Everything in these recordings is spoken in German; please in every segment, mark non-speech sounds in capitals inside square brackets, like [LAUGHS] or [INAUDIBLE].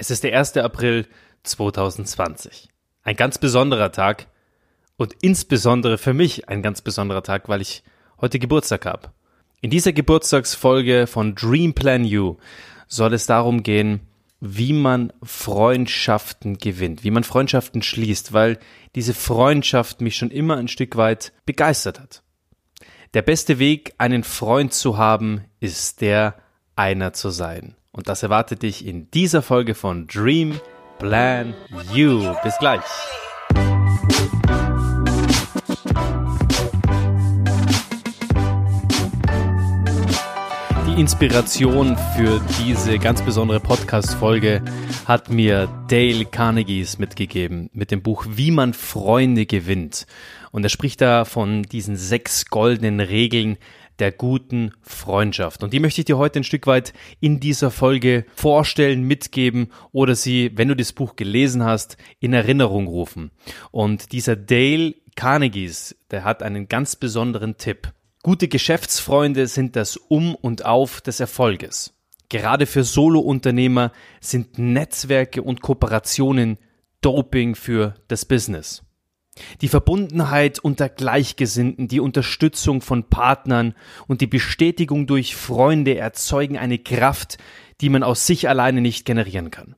Es ist der 1. April 2020. Ein ganz besonderer Tag und insbesondere für mich ein ganz besonderer Tag, weil ich heute Geburtstag habe. In dieser Geburtstagsfolge von Dream Plan You soll es darum gehen, wie man Freundschaften gewinnt, wie man Freundschaften schließt, weil diese Freundschaft mich schon immer ein Stück weit begeistert hat. Der beste Weg, einen Freund zu haben, ist der, einer zu sein. Und das erwartet dich in dieser Folge von Dream Plan You. Bis gleich. Die Inspiration für diese ganz besondere Podcast-Folge hat mir Dale Carnegies mitgegeben mit dem Buch Wie man Freunde gewinnt. Und er spricht da von diesen sechs goldenen Regeln, der guten Freundschaft. Und die möchte ich dir heute ein Stück weit in dieser Folge vorstellen, mitgeben oder sie, wenn du das Buch gelesen hast, in Erinnerung rufen. Und dieser Dale Carnegies, der hat einen ganz besonderen Tipp. Gute Geschäftsfreunde sind das Um und Auf des Erfolges. Gerade für Solo-Unternehmer sind Netzwerke und Kooperationen Doping für das Business. Die Verbundenheit unter Gleichgesinnten, die Unterstützung von Partnern und die Bestätigung durch Freunde erzeugen eine Kraft, die man aus sich alleine nicht generieren kann.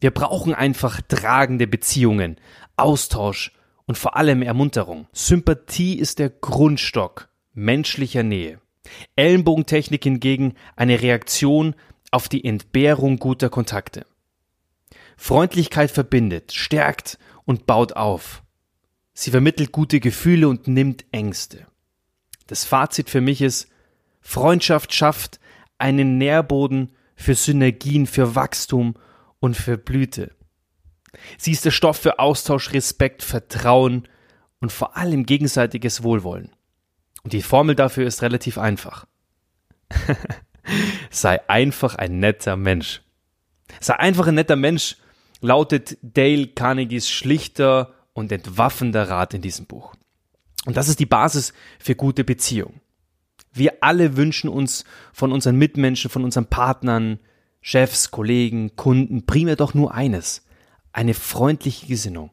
Wir brauchen einfach tragende Beziehungen, Austausch und vor allem Ermunterung. Sympathie ist der Grundstock menschlicher Nähe. Ellenbogentechnik hingegen eine Reaktion auf die Entbehrung guter Kontakte. Freundlichkeit verbindet, stärkt und baut auf. Sie vermittelt gute Gefühle und nimmt Ängste. Das Fazit für mich ist, Freundschaft schafft einen Nährboden für Synergien, für Wachstum und für Blüte. Sie ist der Stoff für Austausch, Respekt, Vertrauen und vor allem gegenseitiges Wohlwollen. Und die Formel dafür ist relativ einfach. [LAUGHS] Sei einfach ein netter Mensch. Sei einfach ein netter Mensch lautet Dale Carnegies schlichter und entwaffender Rat in diesem Buch. Und das ist die Basis für gute Beziehung. Wir alle wünschen uns von unseren Mitmenschen, von unseren Partnern, Chefs, Kollegen, Kunden primär doch nur eines, eine freundliche Gesinnung,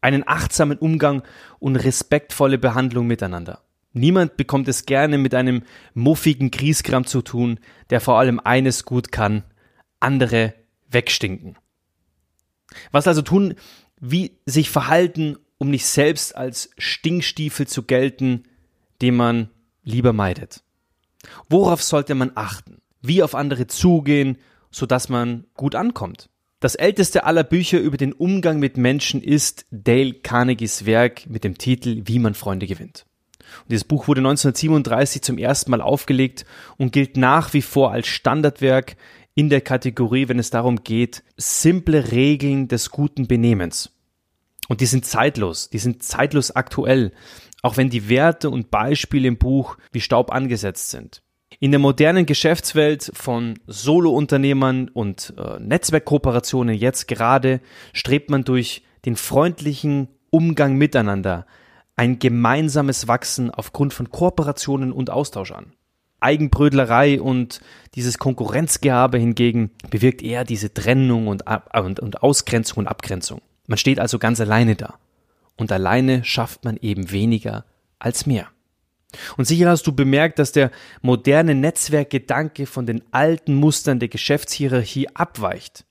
einen achtsamen Umgang und respektvolle Behandlung miteinander. Niemand bekommt es gerne mit einem muffigen Grieskram zu tun, der vor allem eines gut kann, andere wegstinken. Was also tun, wie sich verhalten, um nicht selbst als Stinkstiefel zu gelten, den man lieber meidet. Worauf sollte man achten? Wie auf andere zugehen, sodass man gut ankommt? Das älteste aller Bücher über den Umgang mit Menschen ist Dale Carnegies Werk mit dem Titel Wie man Freunde gewinnt. Und dieses Buch wurde 1937 zum ersten Mal aufgelegt und gilt nach wie vor als Standardwerk in der Kategorie, wenn es darum geht, simple Regeln des guten Benehmens. Und die sind zeitlos, die sind zeitlos aktuell, auch wenn die Werte und Beispiele im Buch wie Staub angesetzt sind. In der modernen Geschäftswelt von Solo-Unternehmern und äh, Netzwerkkooperationen jetzt gerade strebt man durch den freundlichen Umgang miteinander ein gemeinsames Wachsen aufgrund von Kooperationen und Austausch an. Eigenbrödlerei und dieses Konkurrenzgehabe hingegen bewirkt eher diese Trennung und, und, und Ausgrenzung und Abgrenzung. Man steht also ganz alleine da. Und alleine schafft man eben weniger als mehr. Und sicher hast du bemerkt, dass der moderne Netzwerkgedanke von den alten Mustern der Geschäftshierarchie abweicht,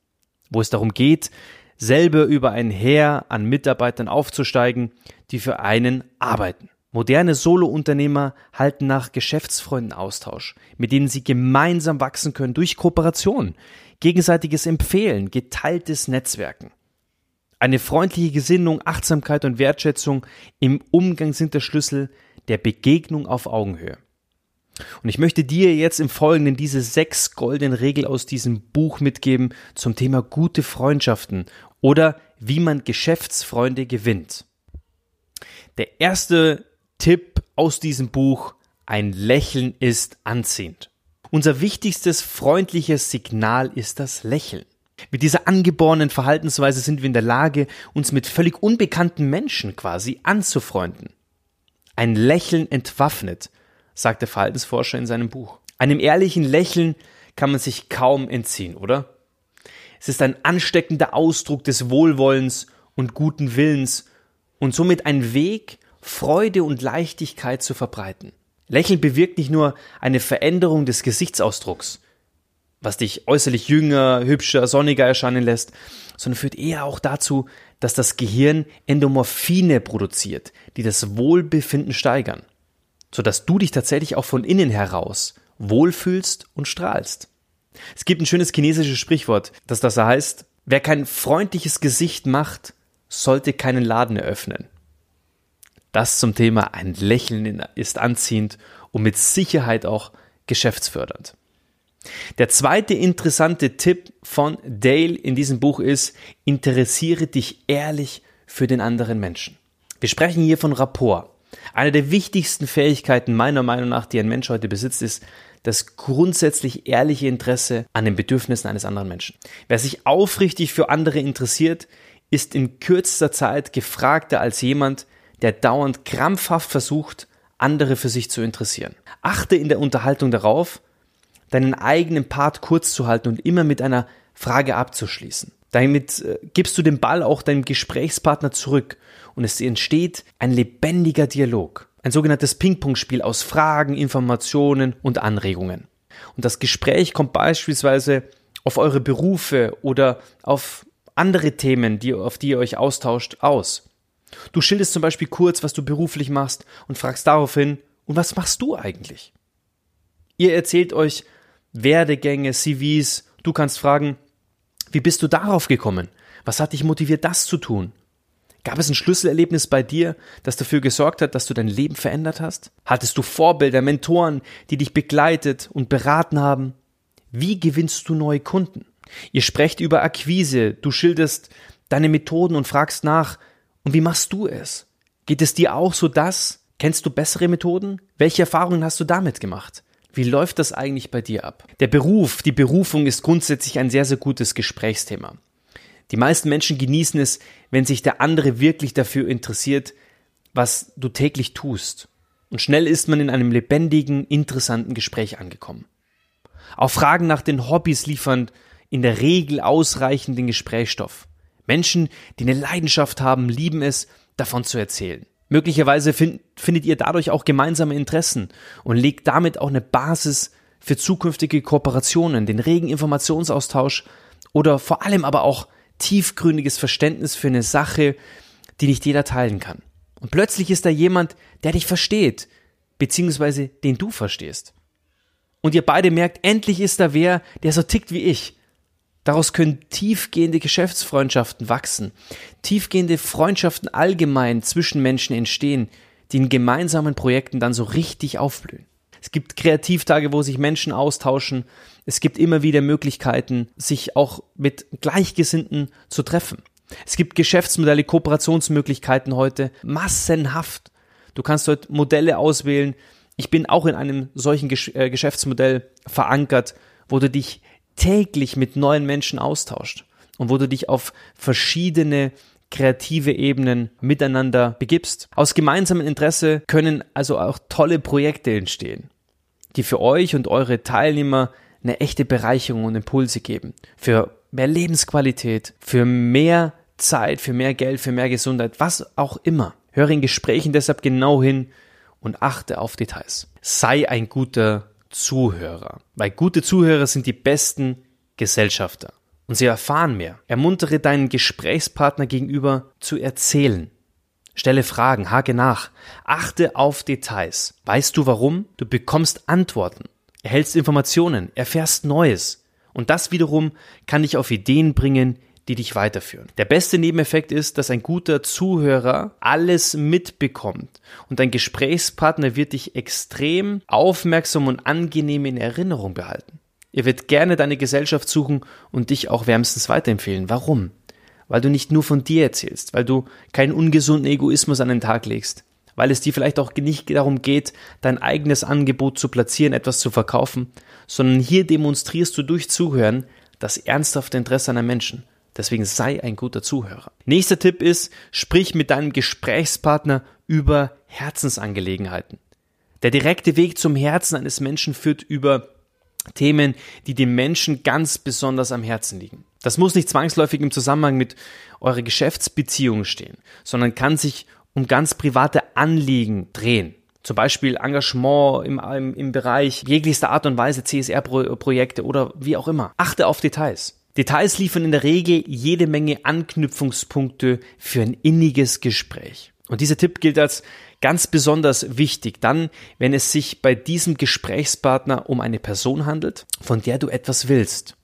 wo es darum geht, selber über ein Heer an Mitarbeitern aufzusteigen, die für einen arbeiten. Moderne Solo-Unternehmer halten nach Geschäftsfreunden Austausch, mit denen sie gemeinsam wachsen können durch Kooperation, gegenseitiges Empfehlen, geteiltes Netzwerken. Eine freundliche Gesinnung, Achtsamkeit und Wertschätzung im Umgang sind der Schlüssel der Begegnung auf Augenhöhe. Und ich möchte dir jetzt im Folgenden diese sechs goldenen Regeln aus diesem Buch mitgeben zum Thema gute Freundschaften oder wie man Geschäftsfreunde gewinnt. Der erste Tipp aus diesem Buch, ein Lächeln ist anziehend. Unser wichtigstes freundliches Signal ist das Lächeln. Mit dieser angeborenen Verhaltensweise sind wir in der Lage, uns mit völlig unbekannten Menschen quasi anzufreunden. Ein Lächeln entwaffnet, sagt der Verhaltensforscher in seinem Buch. Einem ehrlichen Lächeln kann man sich kaum entziehen, oder? Es ist ein ansteckender Ausdruck des Wohlwollens und guten Willens und somit ein Weg, Freude und Leichtigkeit zu verbreiten. Lächeln bewirkt nicht nur eine Veränderung des Gesichtsausdrucks, was dich äußerlich jünger, hübscher, sonniger erscheinen lässt, sondern führt eher auch dazu, dass das Gehirn Endomorphine produziert, die das Wohlbefinden steigern, sodass du dich tatsächlich auch von innen heraus wohlfühlst und strahlst. Es gibt ein schönes chinesisches Sprichwort, das das heißt, wer kein freundliches Gesicht macht, sollte keinen Laden eröffnen. Das zum Thema ein Lächeln ist anziehend und mit Sicherheit auch geschäftsfördernd. Der zweite interessante Tipp von Dale in diesem Buch ist, interessiere dich ehrlich für den anderen Menschen. Wir sprechen hier von Rapport. Eine der wichtigsten Fähigkeiten meiner Meinung nach, die ein Mensch heute besitzt, ist das grundsätzlich ehrliche Interesse an den Bedürfnissen eines anderen Menschen. Wer sich aufrichtig für andere interessiert, ist in kürzester Zeit gefragter als jemand, der dauernd krampfhaft versucht, andere für sich zu interessieren. Achte in der Unterhaltung darauf, deinen eigenen Part kurz zu halten und immer mit einer Frage abzuschließen. Damit äh, gibst du den Ball auch deinem Gesprächspartner zurück und es entsteht ein lebendiger Dialog. Ein sogenanntes Ping-Pong-Spiel aus Fragen, Informationen und Anregungen. Und das Gespräch kommt beispielsweise auf eure Berufe oder auf andere Themen, die, auf die ihr euch austauscht, aus. Du schilderst zum Beispiel kurz, was du beruflich machst und fragst daraufhin, und was machst du eigentlich? Ihr erzählt euch Werdegänge, CVs, du kannst fragen, wie bist du darauf gekommen? Was hat dich motiviert, das zu tun? Gab es ein Schlüsselerlebnis bei dir, das dafür gesorgt hat, dass du dein Leben verändert hast? Hattest du Vorbilder, Mentoren, die dich begleitet und beraten haben? Wie gewinnst du neue Kunden? Ihr sprecht über Akquise, du schilderst deine Methoden und fragst nach, und wie machst du es? Geht es dir auch so das? Kennst du bessere Methoden? Welche Erfahrungen hast du damit gemacht? Wie läuft das eigentlich bei dir ab? Der Beruf, die Berufung ist grundsätzlich ein sehr, sehr gutes Gesprächsthema. Die meisten Menschen genießen es, wenn sich der andere wirklich dafür interessiert, was du täglich tust. Und schnell ist man in einem lebendigen, interessanten Gespräch angekommen. Auch Fragen nach den Hobbys liefern in der Regel ausreichenden Gesprächsstoff. Menschen, die eine Leidenschaft haben, lieben es, davon zu erzählen. Möglicherweise find, findet ihr dadurch auch gemeinsame Interessen und legt damit auch eine Basis für zukünftige Kooperationen, den regen Informationsaustausch oder vor allem aber auch tiefgründiges Verständnis für eine Sache, die nicht jeder teilen kann. Und plötzlich ist da jemand, der dich versteht, beziehungsweise den du verstehst. Und ihr beide merkt, endlich ist da wer, der so tickt wie ich. Daraus können tiefgehende Geschäftsfreundschaften wachsen, tiefgehende Freundschaften allgemein zwischen Menschen entstehen, die in gemeinsamen Projekten dann so richtig aufblühen. Es gibt Kreativtage, wo sich Menschen austauschen. Es gibt immer wieder Möglichkeiten, sich auch mit Gleichgesinnten zu treffen. Es gibt Geschäftsmodelle, Kooperationsmöglichkeiten heute massenhaft. Du kannst dort Modelle auswählen. Ich bin auch in einem solchen äh, Geschäftsmodell verankert, wo du dich täglich mit neuen Menschen austauscht und wo du dich auf verschiedene kreative Ebenen miteinander begibst. Aus gemeinsamem Interesse können also auch tolle Projekte entstehen, die für euch und eure Teilnehmer eine echte Bereicherung und Impulse geben. Für mehr Lebensqualität, für mehr Zeit, für mehr Geld, für mehr Gesundheit, was auch immer. Höre in Gesprächen deshalb genau hin und achte auf Details. Sei ein guter Zuhörer. Weil gute Zuhörer sind die besten Gesellschafter. Und sie erfahren mehr. Ermuntere deinen Gesprächspartner gegenüber zu erzählen. Stelle Fragen, hake nach, achte auf Details. Weißt du warum? Du bekommst Antworten, erhältst Informationen, erfährst Neues. Und das wiederum kann dich auf Ideen bringen, die dich weiterführen. Der beste Nebeneffekt ist, dass ein guter Zuhörer alles mitbekommt und dein Gesprächspartner wird dich extrem aufmerksam und angenehm in Erinnerung behalten. Er wird gerne deine Gesellschaft suchen und dich auch wärmstens weiterempfehlen. Warum? Weil du nicht nur von dir erzählst, weil du keinen ungesunden Egoismus an den Tag legst, weil es dir vielleicht auch nicht darum geht, dein eigenes Angebot zu platzieren, etwas zu verkaufen, sondern hier demonstrierst du durch Zuhören das ernsthafte Interesse einer Menschen Deswegen sei ein guter Zuhörer. Nächster Tipp ist, sprich mit deinem Gesprächspartner über Herzensangelegenheiten. Der direkte Weg zum Herzen eines Menschen führt über Themen, die dem Menschen ganz besonders am Herzen liegen. Das muss nicht zwangsläufig im Zusammenhang mit eurer Geschäftsbeziehung stehen, sondern kann sich um ganz private Anliegen drehen. Zum Beispiel Engagement im, im, im Bereich jeglichster Art und Weise, CSR-Projekte oder wie auch immer. Achte auf Details. Details liefern in der Regel jede Menge Anknüpfungspunkte für ein inniges Gespräch. Und dieser Tipp gilt als ganz besonders wichtig dann, wenn es sich bei diesem Gesprächspartner um eine Person handelt, von der du etwas willst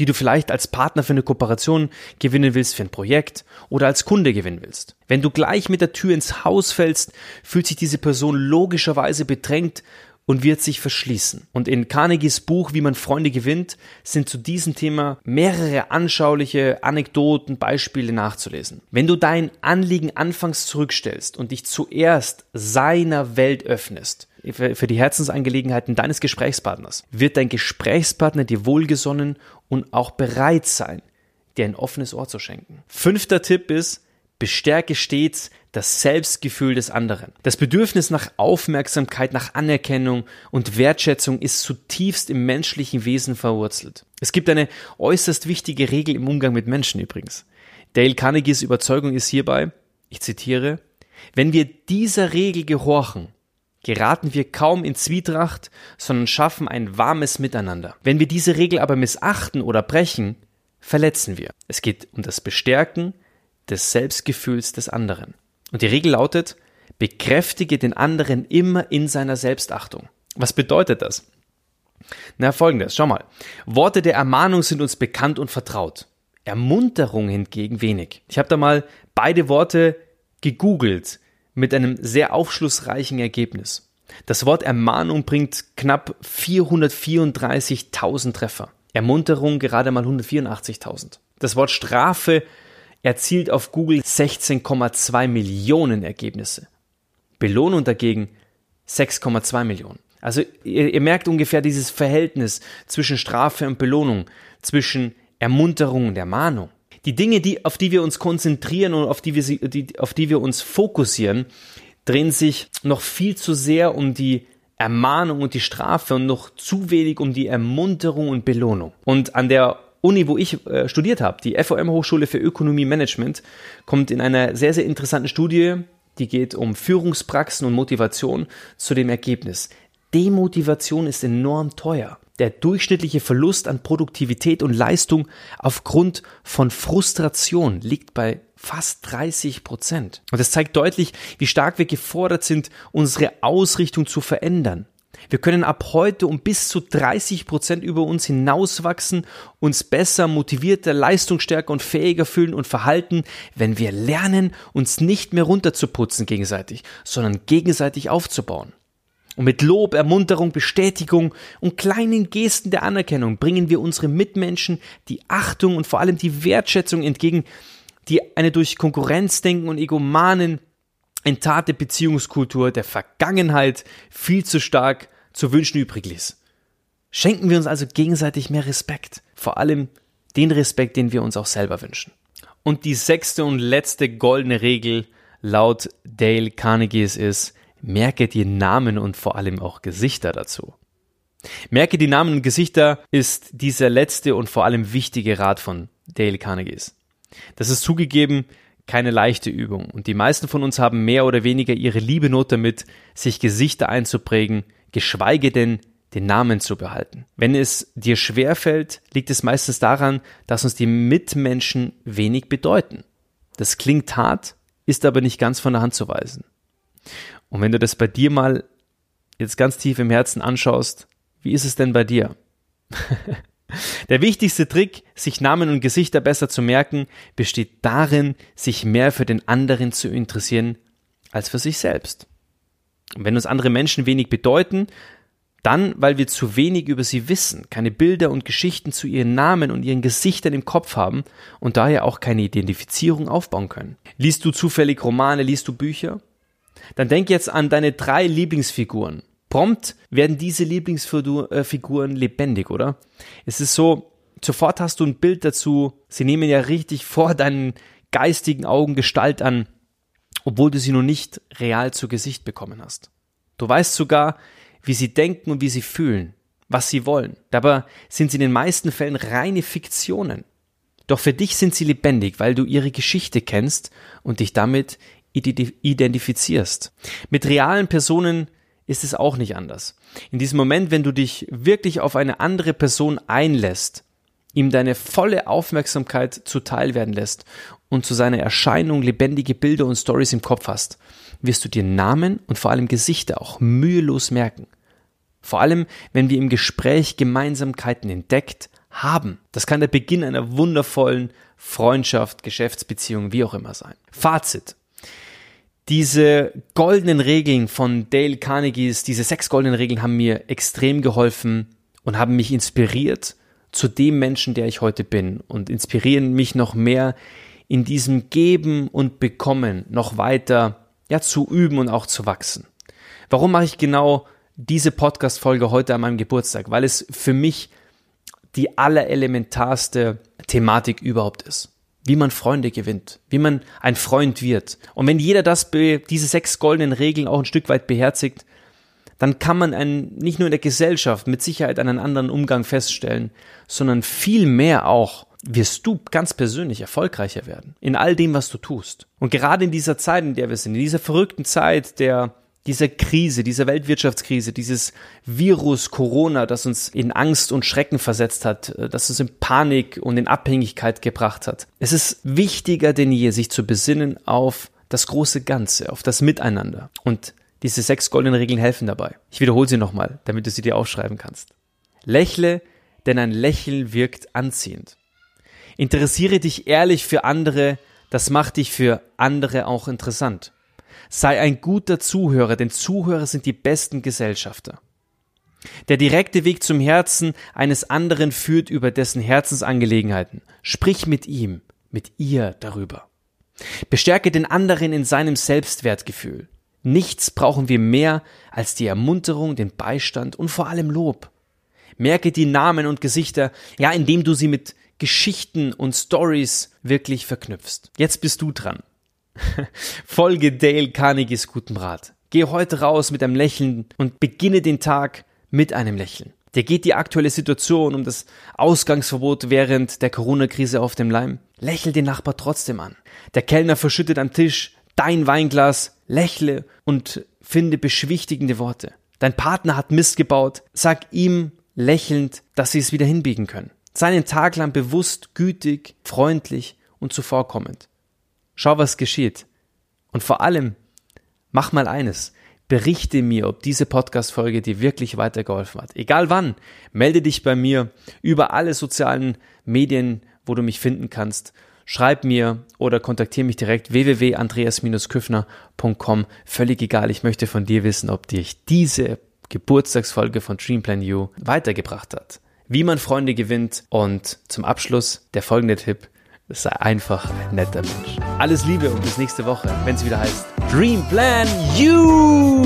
die du vielleicht als Partner für eine Kooperation gewinnen willst, für ein Projekt oder als Kunde gewinnen willst. Wenn du gleich mit der Tür ins Haus fällst, fühlt sich diese Person logischerweise bedrängt und wird sich verschließen. Und in Carnegies Buch Wie man Freunde gewinnt sind zu diesem Thema mehrere anschauliche Anekdoten, Beispiele nachzulesen. Wenn du dein Anliegen anfangs zurückstellst und dich zuerst seiner Welt öffnest, für die Herzensangelegenheiten deines Gesprächspartners, wird dein Gesprächspartner dir wohlgesonnen und auch bereit sein, dir ein offenes Ohr zu schenken. Fünfter Tipp ist, bestärke stets das Selbstgefühl des anderen. Das Bedürfnis nach Aufmerksamkeit, nach Anerkennung und Wertschätzung ist zutiefst im menschlichen Wesen verwurzelt. Es gibt eine äußerst wichtige Regel im Umgang mit Menschen übrigens. Dale Carnegies Überzeugung ist hierbei, ich zitiere, wenn wir dieser Regel gehorchen, geraten wir kaum in Zwietracht, sondern schaffen ein warmes Miteinander. Wenn wir diese Regel aber missachten oder brechen, verletzen wir. Es geht um das Bestärken des Selbstgefühls des anderen. Und die Regel lautet, bekräftige den anderen immer in seiner Selbstachtung. Was bedeutet das? Na, folgendes, schau mal. Worte der Ermahnung sind uns bekannt und vertraut. Ermunterung hingegen wenig. Ich habe da mal beide Worte gegoogelt mit einem sehr aufschlussreichen Ergebnis. Das Wort Ermahnung bringt knapp 434.000 Treffer. Ermunterung gerade mal 184.000. Das Wort Strafe erzielt auf Google 16,2 Millionen Ergebnisse. Belohnung dagegen 6,2 Millionen. Also ihr, ihr, merkt ungefähr dieses Verhältnis zwischen Strafe und Belohnung, zwischen Ermunterung und Ermahnung. Die Dinge, die, auf die wir uns konzentrieren und auf die wir, die, auf die wir uns fokussieren, drehen sich noch viel zu sehr um die Ermahnung und die Strafe und noch zu wenig um die Ermunterung und Belohnung. Und an der Uni, wo ich äh, studiert habe, die FOM Hochschule für Ökonomie Management, kommt in einer sehr, sehr interessanten Studie, die geht um Führungspraxen und Motivation, zu dem Ergebnis. Demotivation ist enorm teuer der durchschnittliche Verlust an Produktivität und Leistung aufgrund von Frustration liegt bei fast 30 Prozent. Und das zeigt deutlich, wie stark wir gefordert sind, unsere Ausrichtung zu verändern. Wir können ab heute um bis zu 30 Prozent über uns hinauswachsen, uns besser, motivierter, leistungsstärker und fähiger fühlen und verhalten, wenn wir lernen, uns nicht mehr runterzuputzen gegenseitig, sondern gegenseitig aufzubauen. Und mit Lob, Ermunterung, Bestätigung und kleinen Gesten der Anerkennung bringen wir unsere Mitmenschen die Achtung und vor allem die Wertschätzung entgegen, die eine durch Konkurrenzdenken und Egomanen entate Beziehungskultur der Vergangenheit viel zu stark zu wünschen übrig ließ. Schenken wir uns also gegenseitig mehr Respekt, vor allem den Respekt, den wir uns auch selber wünschen. Und die sechste und letzte goldene Regel laut Dale Carnegies ist, merke dir Namen und vor allem auch Gesichter dazu. Merke die Namen und Gesichter ist dieser letzte und vor allem wichtige Rat von Dale Carnegies. Das ist zugegeben keine leichte Übung und die meisten von uns haben mehr oder weniger ihre liebe Not damit, sich Gesichter einzuprägen, geschweige denn den Namen zu behalten. Wenn es dir schwerfällt, liegt es meistens daran, dass uns die Mitmenschen wenig bedeuten. Das klingt hart, ist aber nicht ganz von der Hand zu weisen. Und wenn du das bei dir mal jetzt ganz tief im Herzen anschaust, wie ist es denn bei dir? [LAUGHS] Der wichtigste Trick, sich Namen und Gesichter besser zu merken, besteht darin, sich mehr für den anderen zu interessieren als für sich selbst. Und wenn uns andere Menschen wenig bedeuten, dann, weil wir zu wenig über sie wissen, keine Bilder und Geschichten zu ihren Namen und ihren Gesichtern im Kopf haben und daher auch keine Identifizierung aufbauen können. Liest du zufällig Romane, liest du Bücher? Dann denk jetzt an deine drei Lieblingsfiguren. Prompt werden diese Lieblingsfiguren lebendig, oder? Es ist so, sofort hast du ein Bild dazu. Sie nehmen ja richtig vor deinen geistigen Augen Gestalt an, obwohl du sie noch nicht real zu Gesicht bekommen hast. Du weißt sogar, wie sie denken und wie sie fühlen. was sie wollen. Dabei sind sie in den meisten Fällen reine Fiktionen. Doch für dich sind sie lebendig, weil du ihre Geschichte kennst und dich damit identifizierst. Mit realen Personen ist es auch nicht anders. In diesem Moment, wenn du dich wirklich auf eine andere Person einlässt, ihm deine volle Aufmerksamkeit zuteil werden lässt und zu seiner Erscheinung lebendige Bilder und Stories im Kopf hast, wirst du dir Namen und vor allem Gesichter auch mühelos merken. Vor allem, wenn wir im Gespräch Gemeinsamkeiten entdeckt haben. Das kann der Beginn einer wundervollen Freundschaft, Geschäftsbeziehung, wie auch immer sein. Fazit. Diese goldenen Regeln von Dale Carnegies, diese sechs goldenen Regeln haben mir extrem geholfen und haben mich inspiriert zu dem Menschen, der ich heute bin und inspirieren mich noch mehr in diesem Geben und Bekommen noch weiter ja zu üben und auch zu wachsen. Warum mache ich genau diese Podcast Folge heute an meinem Geburtstag? Weil es für mich die allerelementarste Thematik überhaupt ist. Wie man Freunde gewinnt, wie man ein Freund wird. Und wenn jeder das, diese sechs goldenen Regeln auch ein Stück weit beherzigt, dann kann man einen, nicht nur in der Gesellschaft mit Sicherheit einen anderen Umgang feststellen, sondern viel mehr auch wirst du ganz persönlich erfolgreicher werden in all dem, was du tust. Und gerade in dieser Zeit, in der wir sind, in dieser verrückten Zeit der dieser Krise, dieser Weltwirtschaftskrise, dieses Virus Corona, das uns in Angst und Schrecken versetzt hat, äh, das uns in Panik und in Abhängigkeit gebracht hat. Es ist wichtiger denn je, sich zu besinnen auf das große Ganze, auf das Miteinander. Und diese sechs goldenen Regeln helfen dabei. Ich wiederhole sie nochmal, damit du sie dir aufschreiben kannst. Lächle, denn ein Lächeln wirkt anziehend. Interessiere dich ehrlich für andere, das macht dich für andere auch interessant. Sei ein guter Zuhörer, denn Zuhörer sind die besten Gesellschafter. Der direkte Weg zum Herzen eines anderen führt über dessen Herzensangelegenheiten. Sprich mit ihm, mit ihr darüber. Bestärke den anderen in seinem Selbstwertgefühl. Nichts brauchen wir mehr als die Ermunterung, den Beistand und vor allem Lob. Merke die Namen und Gesichter, ja, indem du sie mit Geschichten und Stories wirklich verknüpfst. Jetzt bist du dran. [LAUGHS] Folge Dale Carnegies guten Rat. Geh heute raus mit einem Lächeln und beginne den Tag mit einem Lächeln. Der geht die aktuelle Situation um das Ausgangsverbot während der Corona-Krise auf dem Leim. Lächel den Nachbar trotzdem an. Der Kellner verschüttet am Tisch dein Weinglas, lächle und finde beschwichtigende Worte. Dein Partner hat Mist gebaut, sag ihm lächelnd, dass sie es wieder hinbiegen können. Sei einen Tag lang bewusst, gütig, freundlich und zuvorkommend. Schau, was geschieht. Und vor allem, mach mal eines. Berichte mir, ob diese Podcast-Folge dir wirklich weitergeholfen hat. Egal wann, melde dich bei mir über alle sozialen Medien, wo du mich finden kannst. Schreib mir oder kontaktiere mich direkt www.andreas-küffner.com. Völlig egal, ich möchte von dir wissen, ob dich diese Geburtstagsfolge von Dreamplan You weitergebracht hat. Wie man Freunde gewinnt und zum Abschluss der folgende Tipp sei einfach ein netter Mensch. Alles Liebe und bis nächste Woche, wenn es wieder heißt Dream Plan You!